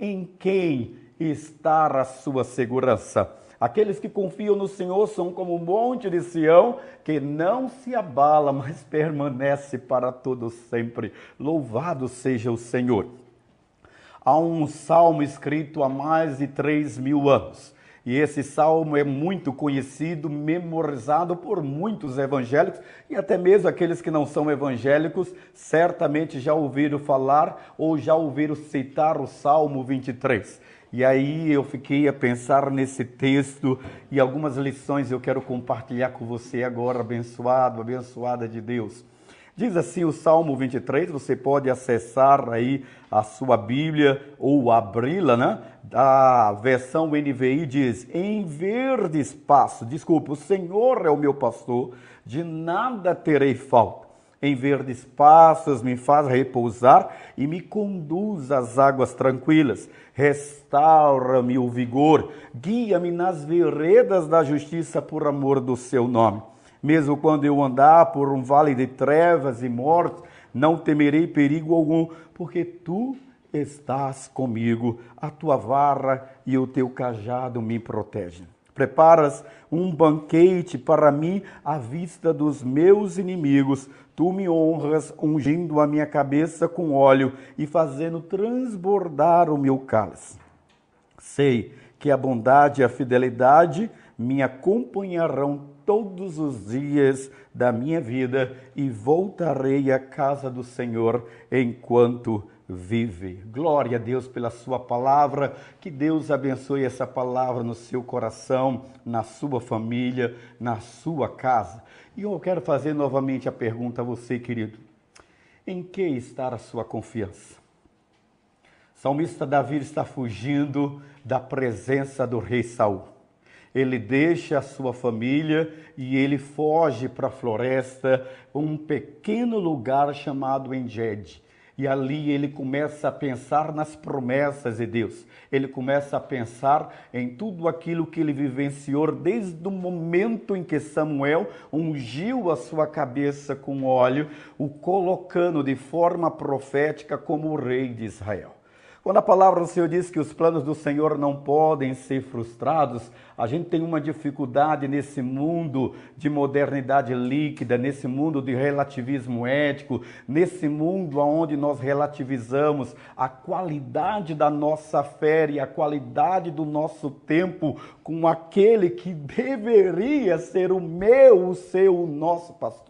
Em quem está a sua segurança? Aqueles que confiam no Senhor são como o monte de Sião, que não se abala, mas permanece para todo sempre. Louvado seja o Senhor. Há um salmo escrito há mais de três mil anos. E esse salmo é muito conhecido, memorizado por muitos evangélicos e até mesmo aqueles que não são evangélicos, certamente já ouviram falar ou já ouviram citar o Salmo 23. E aí eu fiquei a pensar nesse texto e algumas lições eu quero compartilhar com você agora, abençoado, abençoada de Deus. Diz assim o Salmo 23, você pode acessar aí a sua Bíblia ou abri-la, né? A versão NVI diz: Em verde espaço, desculpa, o Senhor é o meu pastor, de nada terei falta em verdes passos me faz repousar e me conduz às águas tranquilas. Restaura-me o vigor, guia-me nas veredas da justiça por amor do seu nome. Mesmo quando eu andar por um vale de trevas e morte, não temerei perigo algum, porque tu estás comigo, a tua vara e o teu cajado me protegem. Preparas um banquete para mim à vista dos meus inimigos. Tu me honras ungindo a minha cabeça com óleo e fazendo transbordar o meu cálice. Sei que a bondade e a fidelidade me acompanharão todos os dias da minha vida e voltarei à casa do Senhor enquanto vive. Glória a Deus pela sua palavra. Que Deus abençoe essa palavra no seu coração, na sua família, na sua casa. E eu quero fazer novamente a pergunta a você, querido. Em que está a sua confiança? O salmista Davi está fugindo da presença do rei Saul. Ele deixa a sua família e ele foge para a floresta, um pequeno lugar chamado Engedi. E ali ele começa a pensar nas promessas de Deus. Ele começa a pensar em tudo aquilo que ele vivenciou desde o momento em que Samuel ungiu a sua cabeça com óleo, o colocando de forma profética como o rei de Israel. Quando a palavra do Senhor diz que os planos do Senhor não podem ser frustrados, a gente tem uma dificuldade nesse mundo de modernidade líquida, nesse mundo de relativismo ético, nesse mundo onde nós relativizamos a qualidade da nossa fé e a qualidade do nosso tempo com aquele que deveria ser o meu, o seu, o nosso pastor.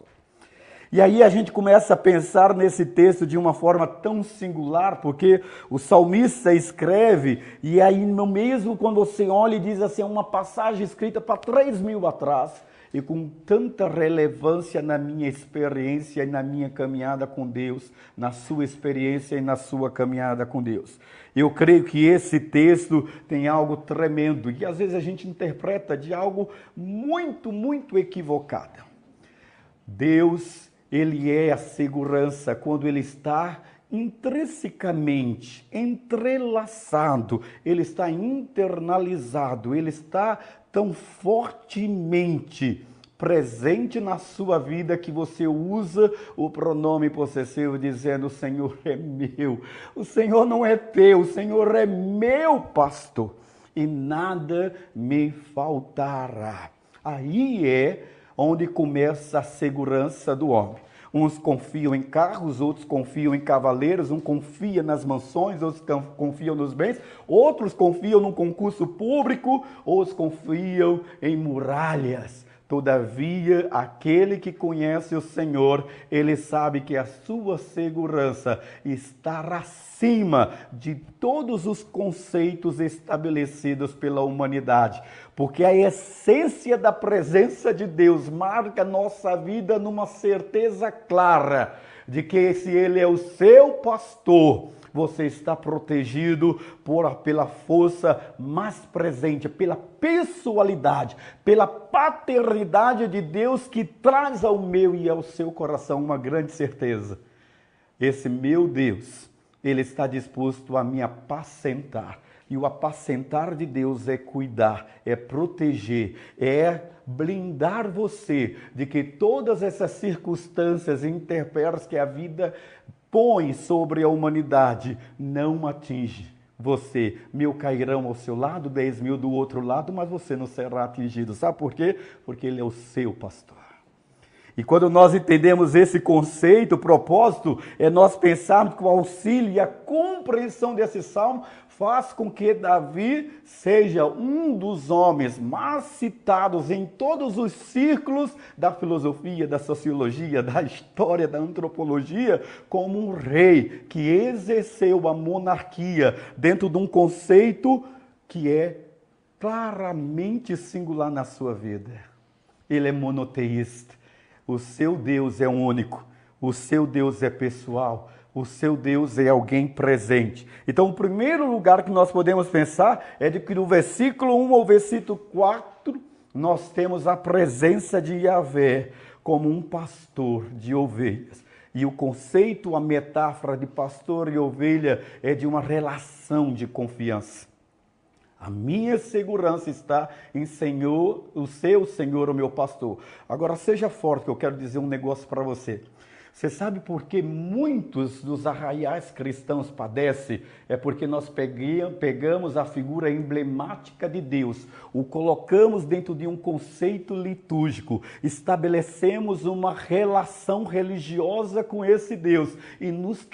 E aí a gente começa a pensar nesse texto de uma forma tão singular, porque o salmista escreve, e aí mesmo quando você olha e diz assim, é uma passagem escrita para três mil atrás, e com tanta relevância na minha experiência e na minha caminhada com Deus, na sua experiência e na sua caminhada com Deus. Eu creio que esse texto tem algo tremendo e às vezes a gente interpreta de algo muito, muito equivocado. Deus ele é a segurança quando ele está intrinsecamente entrelaçado, ele está internalizado, ele está tão fortemente presente na sua vida que você usa o pronome possessivo dizendo: O Senhor é meu. O Senhor não é teu, o Senhor é meu pastor e nada me faltará. Aí é onde começa a segurança do homem. Uns confiam em carros, outros confiam em cavaleiros, um confia nas mansões, outros confiam nos bens, outros confiam no concurso público, outros confiam em muralhas. Todavia, aquele que conhece o Senhor, ele sabe que a sua segurança está acima de todos os conceitos estabelecidos pela humanidade, porque a essência da presença de Deus marca nossa vida numa certeza clara de que se ele é o seu pastor, você está protegido por, pela força mais presente, pela pessoalidade, pela paternidade de Deus que traz ao meu e ao seu coração uma grande certeza. Esse meu Deus, ele está disposto a me apacentar. E o apacentar de Deus é cuidar, é proteger, é blindar você de que todas essas circunstâncias intempéries que a vida põe sobre a humanidade não atinge. você. Mil cairão ao seu lado, dez mil do outro lado, mas você não será atingido. Sabe por quê? Porque Ele é o seu pastor. E quando nós entendemos esse conceito, o propósito é nós pensarmos que o auxílio e a compreensão desse salmo faz com que Davi seja um dos homens mais citados em todos os círculos da filosofia, da sociologia, da história, da antropologia, como um rei que exerceu a monarquia dentro de um conceito que é claramente singular na sua vida. Ele é monoteísta. O seu Deus é único. O seu Deus é pessoal o seu Deus é alguém presente. Então, o primeiro lugar que nós podemos pensar é de que no versículo 1 ao versículo 4, nós temos a presença de Yahvé como um pastor de ovelhas. E o conceito, a metáfora de pastor e ovelha é de uma relação de confiança. A minha segurança está em Senhor, o seu Senhor, o meu pastor. Agora seja forte, que eu quero dizer um negócio para você. Você sabe por que muitos dos arraiais cristãos padecem? É porque nós pegamos a figura emblemática de Deus, o colocamos dentro de um conceito litúrgico, estabelecemos uma relação religiosa com esse Deus e nos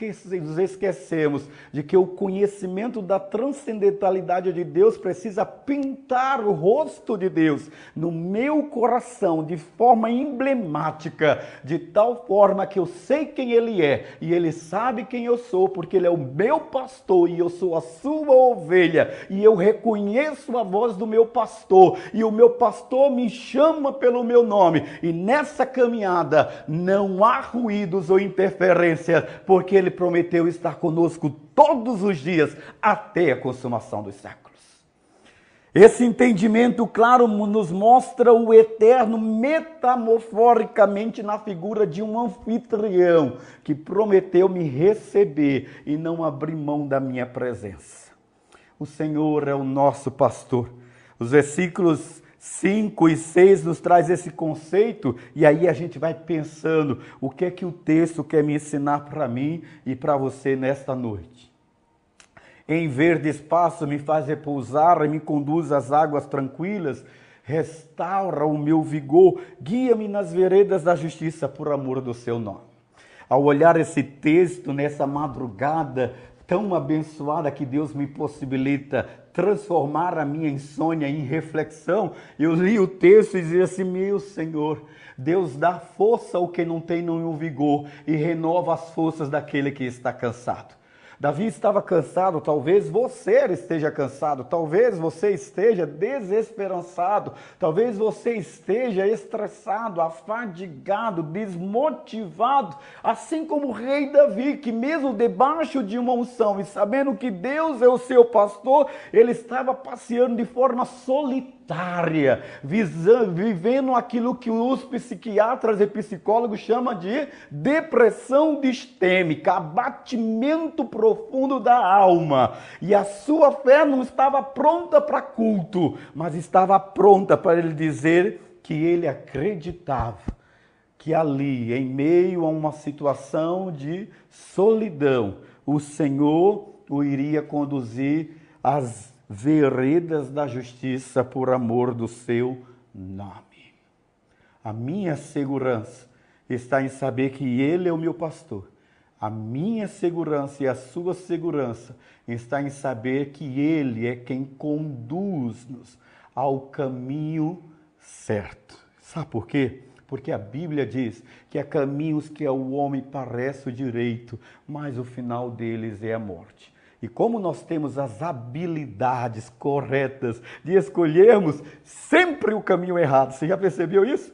esquecemos de que o conhecimento da transcendentalidade de Deus precisa pintar o rosto de Deus no meu coração de forma emblemática, de tal forma que eu sei quem Ele é e Ele sabe quem eu sou, porque Ele é o meu pastor e eu sou a sua ovelha e eu reconheço a voz do meu pastor e o meu pastor me chama pelo meu nome e nessa caminhada não há ruídos ou interferências, porque Ele prometeu estar conosco todos os dias até a consumação dos séculos. Esse entendimento, claro, nos mostra o eterno metamorforicamente na figura de um anfitrião que prometeu me receber e não abrir mão da minha presença. O Senhor é o nosso pastor. Os versículos 5 e 6 nos traz esse conceito e aí a gente vai pensando o que é que o texto quer me ensinar para mim e para você nesta noite. Em verde espaço me faz repousar e me conduz às águas tranquilas. Restaura o meu vigor, guia-me nas veredas da justiça por amor do seu nome. Ao olhar esse texto nessa madrugada tão abençoada que Deus me possibilita transformar a minha insônia em reflexão, eu li o texto e dizia assim: Meu Senhor, Deus dá força ao que não tem nenhum vigor e renova as forças daquele que está cansado. Davi estava cansado, talvez você esteja cansado, talvez você esteja desesperançado, talvez você esteja estressado, afadigado, desmotivado, assim como o rei Davi, que mesmo debaixo de uma unção e sabendo que Deus é o seu pastor, ele estava passeando de forma solitária solitária, vivendo aquilo que os psiquiatras e psicólogos chamam de depressão distêmica, abatimento profundo da alma. E a sua fé não estava pronta para culto, mas estava pronta para ele dizer que ele acreditava que ali, em meio a uma situação de solidão, o Senhor o iria conduzir às veredas da justiça por amor do seu nome. A minha segurança está em saber que Ele é o meu pastor. A minha segurança e a sua segurança está em saber que Ele é quem conduz-nos ao caminho certo. Sabe por quê? Porque a Bíblia diz que há caminhos que ao homem parece o direito, mas o final deles é a morte. E como nós temos as habilidades corretas de escolhermos sempre o caminho errado, você já percebeu isso?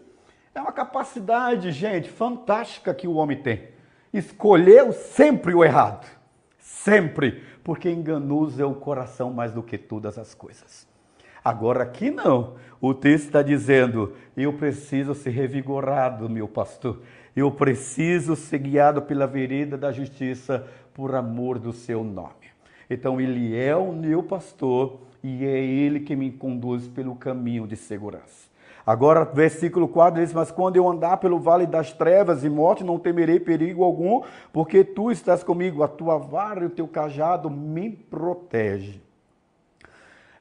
É uma capacidade, gente, fantástica que o homem tem. Escolheu sempre o errado. Sempre. Porque enganoso é o coração mais do que todas as coisas. Agora aqui não. O texto está dizendo: eu preciso ser revigorado, meu pastor. Eu preciso ser guiado pela vereda da justiça por amor do seu nome. Então ele é o meu pastor e é ele que me conduz pelo caminho de segurança. Agora, versículo 4 diz: Mas quando eu andar pelo vale das trevas e morte, não temerei perigo algum, porque tu estás comigo, a tua vara e o teu cajado me protege.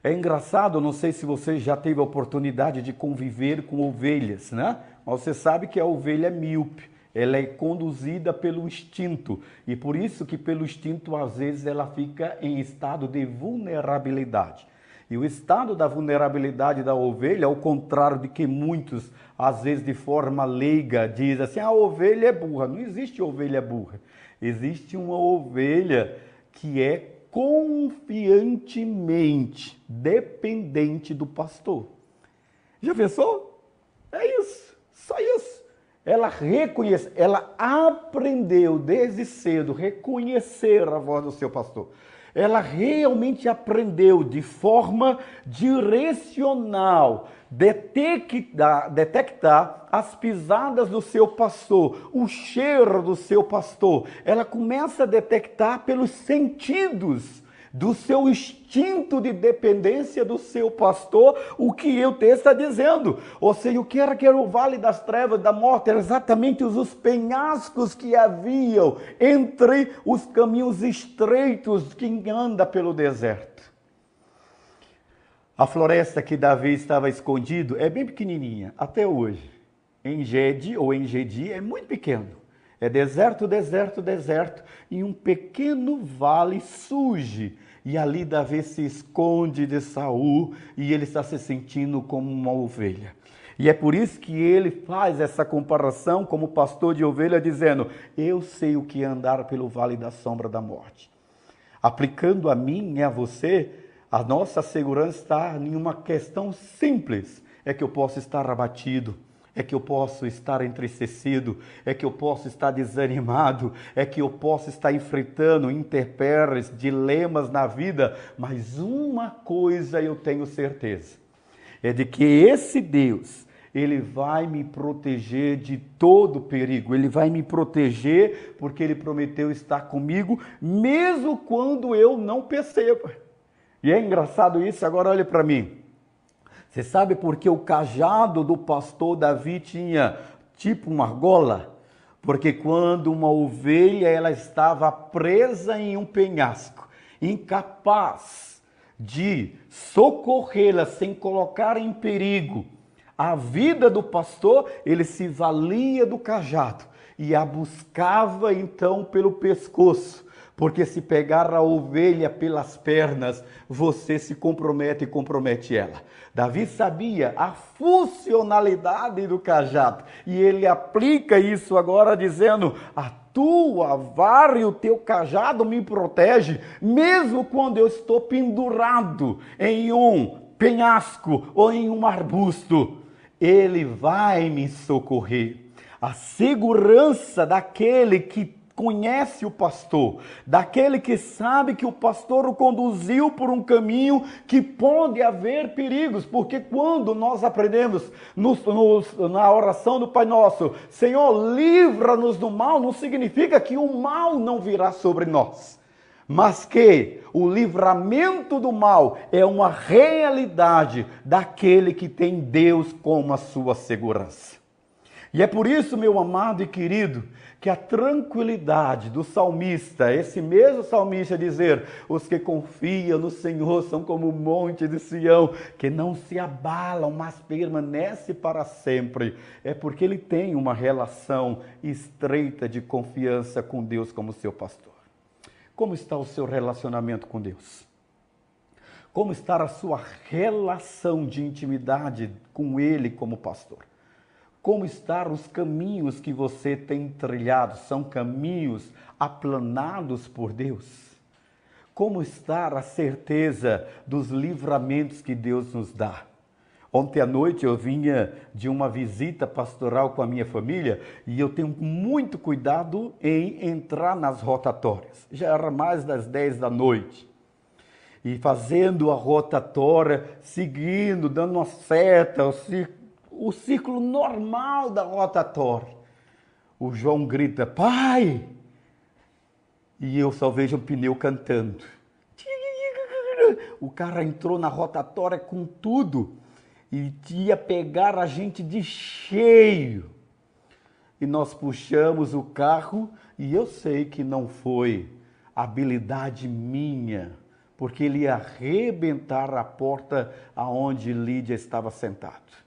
É engraçado, não sei se você já teve a oportunidade de conviver com ovelhas, né? Mas você sabe que a ovelha é míope, ela é conduzida pelo instinto e por isso que pelo instinto às vezes ela fica em estado de vulnerabilidade. E o estado da vulnerabilidade da ovelha, ao contrário de que muitos, às vezes de forma leiga, dizem assim: a ovelha é burra. Não existe ovelha burra. Existe uma ovelha que é confiantemente dependente do pastor. Já pensou? É isso, só isso. Ela reconhece, ela aprendeu desde cedo reconhecer a voz do seu pastor ela realmente aprendeu de forma direcional detectar, detectar as pisadas do seu pastor, o cheiro do seu pastor. Ela começa a detectar pelos sentidos do seu instinto de dependência do seu pastor, o que o texto está dizendo. Ou seja, o que era que era o vale das trevas da morte? Era exatamente os, os penhascos que haviam entre os caminhos estreitos que anda pelo deserto. A floresta que Davi estava escondido é bem pequenininha, até hoje. Em Gede ou em Gedi é muito pequeno. É deserto, deserto, deserto, e um pequeno vale surge. E ali Davi se esconde de Saul e ele está se sentindo como uma ovelha. E é por isso que ele faz essa comparação como pastor de ovelha, dizendo: Eu sei o que é andar pelo vale da sombra da morte. Aplicando a mim e a você, a nossa segurança está em uma questão simples: é que eu posso estar abatido é que eu posso estar entristecido, é que eu posso estar desanimado, é que eu posso estar enfrentando interpéries, dilemas na vida, mas uma coisa eu tenho certeza: é de que esse Deus, ele vai me proteger de todo perigo, ele vai me proteger porque ele prometeu estar comigo, mesmo quando eu não perceba. E é engraçado isso, agora olhe para mim. Você sabe por que o cajado do pastor Davi tinha tipo uma argola? Porque quando uma ovelha ela estava presa em um penhasco, incapaz de socorrê-la sem colocar em perigo a vida do pastor, ele se valia do cajado e a buscava então pelo pescoço porque se pegar a ovelha pelas pernas, você se compromete e compromete ela. Davi sabia a funcionalidade do cajado e ele aplica isso agora dizendo: a tua vara e o teu cajado me protege, mesmo quando eu estou pendurado em um penhasco ou em um arbusto, ele vai me socorrer. A segurança daquele que conhece o pastor, daquele que sabe que o pastor o conduziu por um caminho que pode haver perigos, porque quando nós aprendemos nos, nos, na oração do Pai Nosso, Senhor, livra-nos do mal, não significa que o mal não virá sobre nós, mas que o livramento do mal é uma realidade daquele que tem Deus como a sua segurança. E é por isso, meu amado e querido, que a tranquilidade do salmista, esse mesmo salmista dizer: os que confiam no Senhor são como o monte de Sião, que não se abalam, mas permanece para sempre. É porque ele tem uma relação estreita de confiança com Deus como seu pastor. Como está o seu relacionamento com Deus? Como está a sua relação de intimidade com Ele como pastor? Como estar os caminhos que você tem trilhado, são caminhos aplanados por Deus? Como estar a certeza dos livramentos que Deus nos dá? Ontem à noite eu vinha de uma visita pastoral com a minha família e eu tenho muito cuidado em entrar nas rotatórias. Já era mais das 10 da noite. E fazendo a rotatória, seguindo, dando uma seta, o ciclo normal da rotatória. O João grita, pai! E eu só vejo o pneu cantando. O cara entrou na rotatória com tudo. e ia pegar a gente de cheio. E nós puxamos o carro e eu sei que não foi habilidade minha, porque ele ia arrebentar a porta aonde Lídia estava sentado.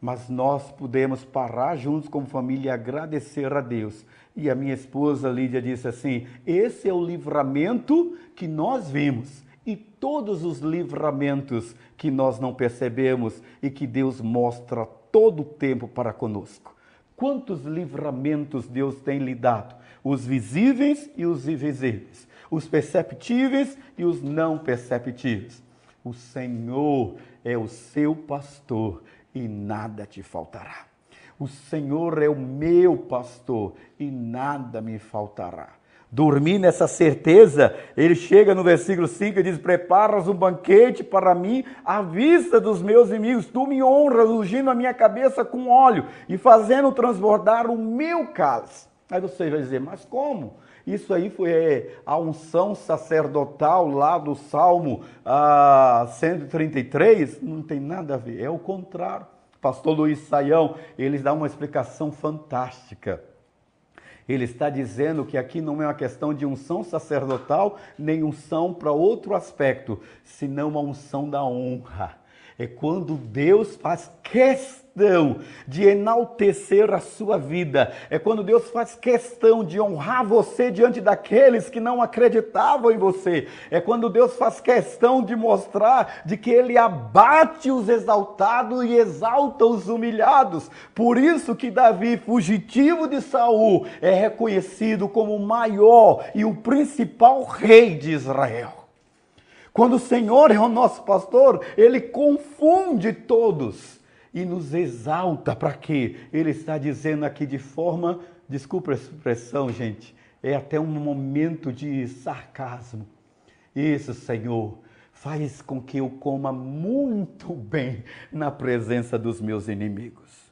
Mas nós pudemos parar juntos como família e agradecer a Deus. E a minha esposa Lídia disse assim: esse é o livramento que nós vimos e todos os livramentos que nós não percebemos e que Deus mostra todo o tempo para conosco. Quantos livramentos Deus tem lhe dado? Os visíveis e os invisíveis, os perceptíveis e os não perceptíveis. O Senhor é o seu pastor e nada te faltará. O Senhor é o meu pastor e nada me faltará dormir nessa certeza, ele chega no versículo 5 e diz: Preparas um banquete para mim à vista dos meus inimigos, tu me honras, ungindo a minha cabeça com óleo e fazendo transbordar o meu cálice. Aí você vai dizer: Mas como? Isso aí foi é, a unção sacerdotal lá do Salmo ah, 133? Não tem nada a ver, é o contrário. Pastor Luiz Saião, eles dão uma explicação fantástica. Ele está dizendo que aqui não é uma questão de unção sacerdotal, nem unção para outro aspecto, senão a unção da honra. É quando Deus faz questão de enaltecer a sua vida, é quando Deus faz questão de honrar você diante daqueles que não acreditavam em você, é quando Deus faz questão de mostrar de que ele abate os exaltados e exalta os humilhados. Por isso que Davi, fugitivo de Saul, é reconhecido como o maior e o principal rei de Israel. Quando o Senhor é o nosso pastor, ele confunde todos e nos exalta para quê? Ele está dizendo aqui de forma, desculpa a expressão, gente, é até um momento de sarcasmo. Isso, Senhor, faz com que eu coma muito bem na presença dos meus inimigos.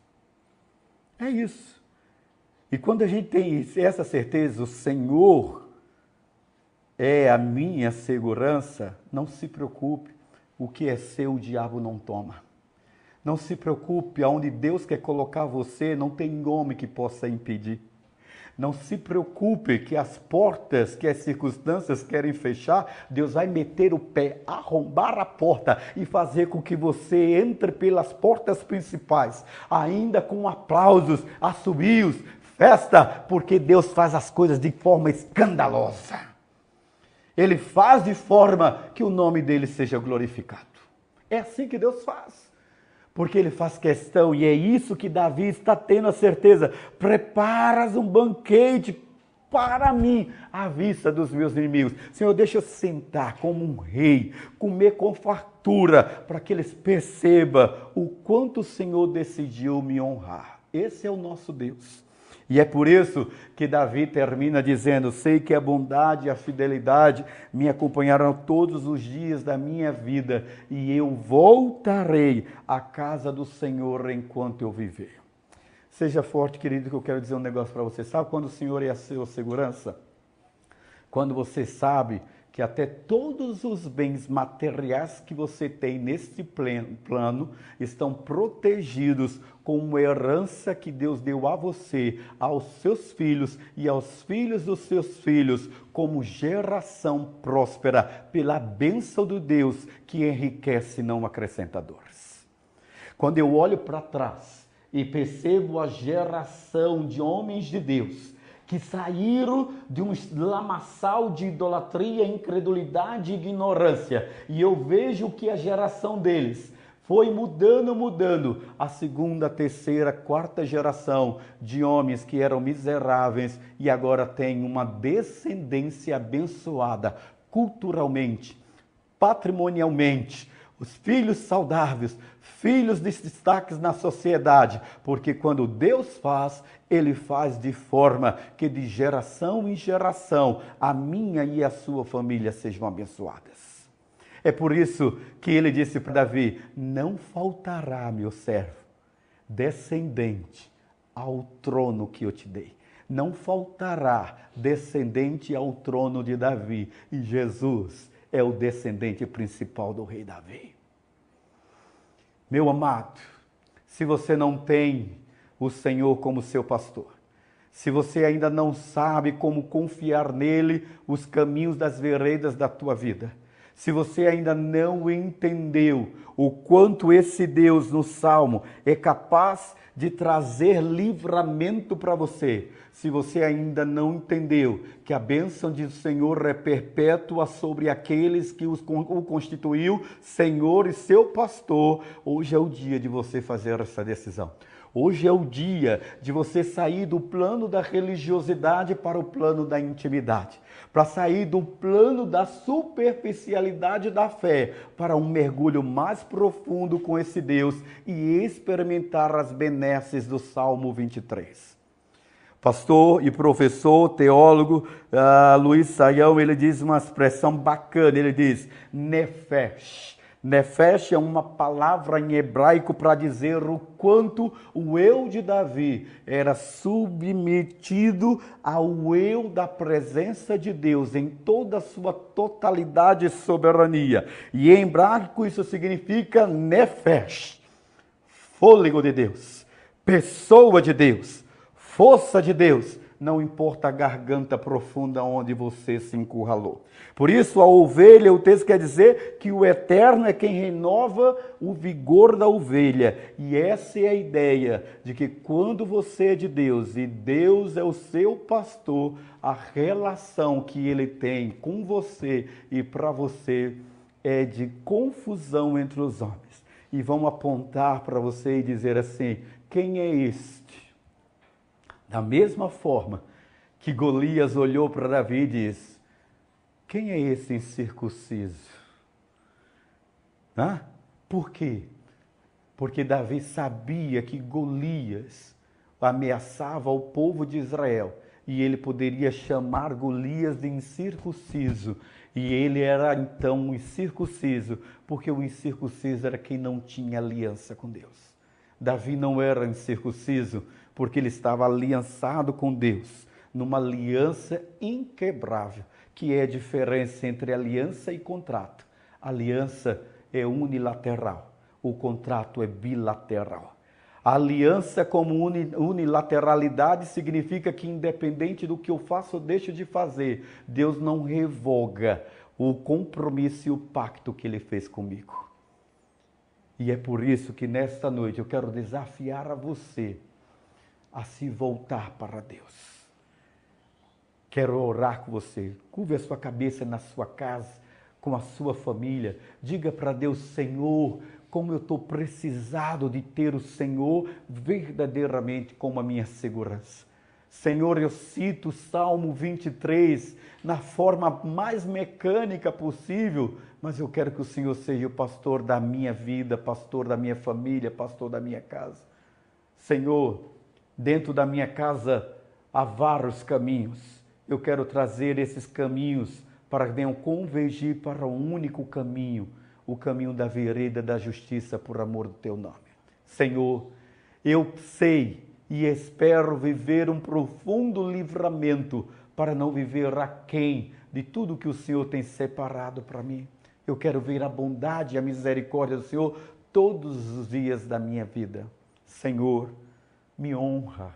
É isso. E quando a gente tem essa certeza, o Senhor é a minha segurança, não se preocupe, o que é seu o diabo não toma. Não se preocupe, aonde Deus quer colocar você, não tem homem que possa impedir. Não se preocupe que as portas que as circunstâncias querem fechar, Deus vai meter o pé, arrombar a porta e fazer com que você entre pelas portas principais, ainda com aplausos, assobios, festa, porque Deus faz as coisas de forma escandalosa. Ele faz de forma que o nome dele seja glorificado. É assim que Deus faz porque ele faz questão, e é isso que Davi está tendo a certeza: preparas um banquete para mim à vista dos meus inimigos. Senhor, deixa eu sentar como um rei, comer com fartura, para que eles percebam o quanto o Senhor decidiu me honrar. Esse é o nosso Deus. E é por isso que Davi termina dizendo: Sei que a bondade e a fidelidade me acompanharão todos os dias da minha vida, e eu voltarei à casa do Senhor enquanto eu viver. Seja forte, querido, que eu quero dizer um negócio para você. Sabe quando o Senhor é a sua segurança? Quando você sabe que até todos os bens materiais que você tem neste plano estão protegidos como herança que Deus deu a você, aos seus filhos e aos filhos dos seus filhos, como geração próspera, pela bênção do Deus que enriquece não acrescenta dores. Quando eu olho para trás e percebo a geração de homens de Deus, que saíram de um lamaçal de idolatria, incredulidade e ignorância. E eu vejo que a geração deles foi mudando, mudando. A segunda, terceira, quarta geração de homens que eram miseráveis e agora têm uma descendência abençoada culturalmente, patrimonialmente, os filhos saudáveis, filhos de destaques na sociedade, porque quando Deus faz, Ele faz de forma que de geração em geração a minha e a sua família sejam abençoadas. É por isso que ele disse para Davi: Não faltará, meu servo, descendente ao trono que eu te dei. Não faltará descendente ao trono de Davi. E Jesus é o descendente principal do rei Davi. Meu amado, se você não tem o Senhor como seu pastor, se você ainda não sabe como confiar nele os caminhos das veredas da tua vida, se você ainda não entendeu o quanto esse Deus no Salmo é capaz de trazer livramento para você, se você ainda não entendeu que a bênção do Senhor é perpétua sobre aqueles que o constituiu Senhor e seu pastor, hoje é o dia de você fazer essa decisão. Hoje é o dia de você sair do plano da religiosidade para o plano da intimidade, para sair do plano da superficialidade da fé para um mergulho mais profundo com esse Deus e experimentar as benesses do Salmo 23 pastor e professor, teólogo uh, Luiz Saião, ele diz uma expressão bacana, ele diz nefesh. Nefesh é uma palavra em hebraico para dizer o quanto o eu de Davi era submetido ao eu da presença de Deus em toda a sua totalidade e soberania. E em hebraico isso significa nefesh, fôlego de Deus, pessoa de Deus força de Deus, não importa a garganta profunda onde você se encurralou. Por isso, a ovelha, o texto quer dizer que o eterno é quem renova o vigor da ovelha. E essa é a ideia de que quando você é de Deus e Deus é o seu pastor, a relação que ele tem com você e para você é de confusão entre os homens. E vão apontar para você e dizer assim: quem é este? Da mesma forma que Golias olhou para Davi e disse: Quem é esse incircunciso? Por quê? Porque Davi sabia que Golias ameaçava o povo de Israel e ele poderia chamar Golias de incircunciso. E ele era então um incircunciso, porque o incircunciso era quem não tinha aliança com Deus. Davi não era incircunciso, porque ele estava aliançado com Deus, numa aliança inquebrável, que é a diferença entre aliança e contrato. A aliança é unilateral, o contrato é bilateral. A aliança como unilateralidade significa que, independente do que eu faço ou deixo de fazer, Deus não revoga o compromisso e o pacto que ele fez comigo. E é por isso que nesta noite eu quero desafiar a você a se voltar para Deus. Quero orar com você. Curve a sua cabeça na sua casa, com a sua família. Diga para Deus, Senhor, como eu estou precisado de ter o Senhor verdadeiramente como a minha segurança. Senhor, eu cito o Salmo 23 na forma mais mecânica possível, mas eu quero que o Senhor seja o pastor da minha vida, pastor da minha família, pastor da minha casa. Senhor, Dentro da minha casa há vários caminhos. Eu quero trazer esses caminhos para que venham convergir para um único caminho, o caminho da vereda da justiça por amor do teu nome. Senhor, eu sei e espero viver um profundo livramento para não viver aquém de tudo que o Senhor tem separado para mim. Eu quero ver a bondade e a misericórdia do Senhor todos os dias da minha vida. Senhor, me honra.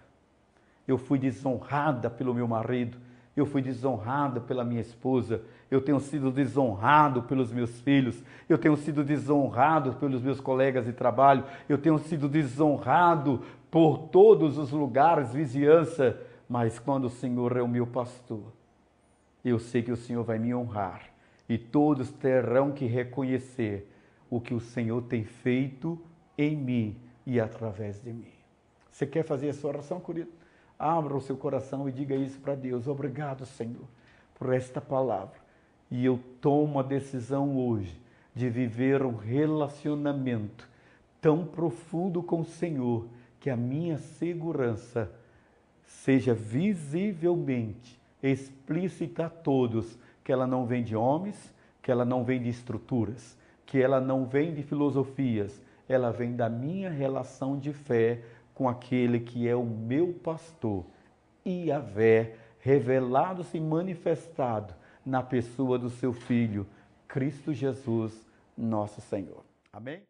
Eu fui desonrada pelo meu marido, eu fui desonrada pela minha esposa, eu tenho sido desonrado pelos meus filhos, eu tenho sido desonrado pelos meus colegas de trabalho, eu tenho sido desonrado por todos os lugares, vizinhança, mas quando o Senhor é o meu pastor, eu sei que o Senhor vai me honrar e todos terão que reconhecer o que o Senhor tem feito em mim e através de mim. Você quer fazer essa oração, querido? Abra o seu coração e diga isso para Deus. Obrigado, Senhor, por esta palavra. E eu tomo a decisão hoje de viver um relacionamento tão profundo com o Senhor que a minha segurança seja visivelmente explícita a todos, que ela não vem de homens, que ela não vem de estruturas, que ela não vem de filosofias, ela vem da minha relação de fé com aquele que é o meu pastor, Iavé, revelado-se e manifestado na pessoa do seu Filho, Cristo Jesus, nosso Senhor. Amém?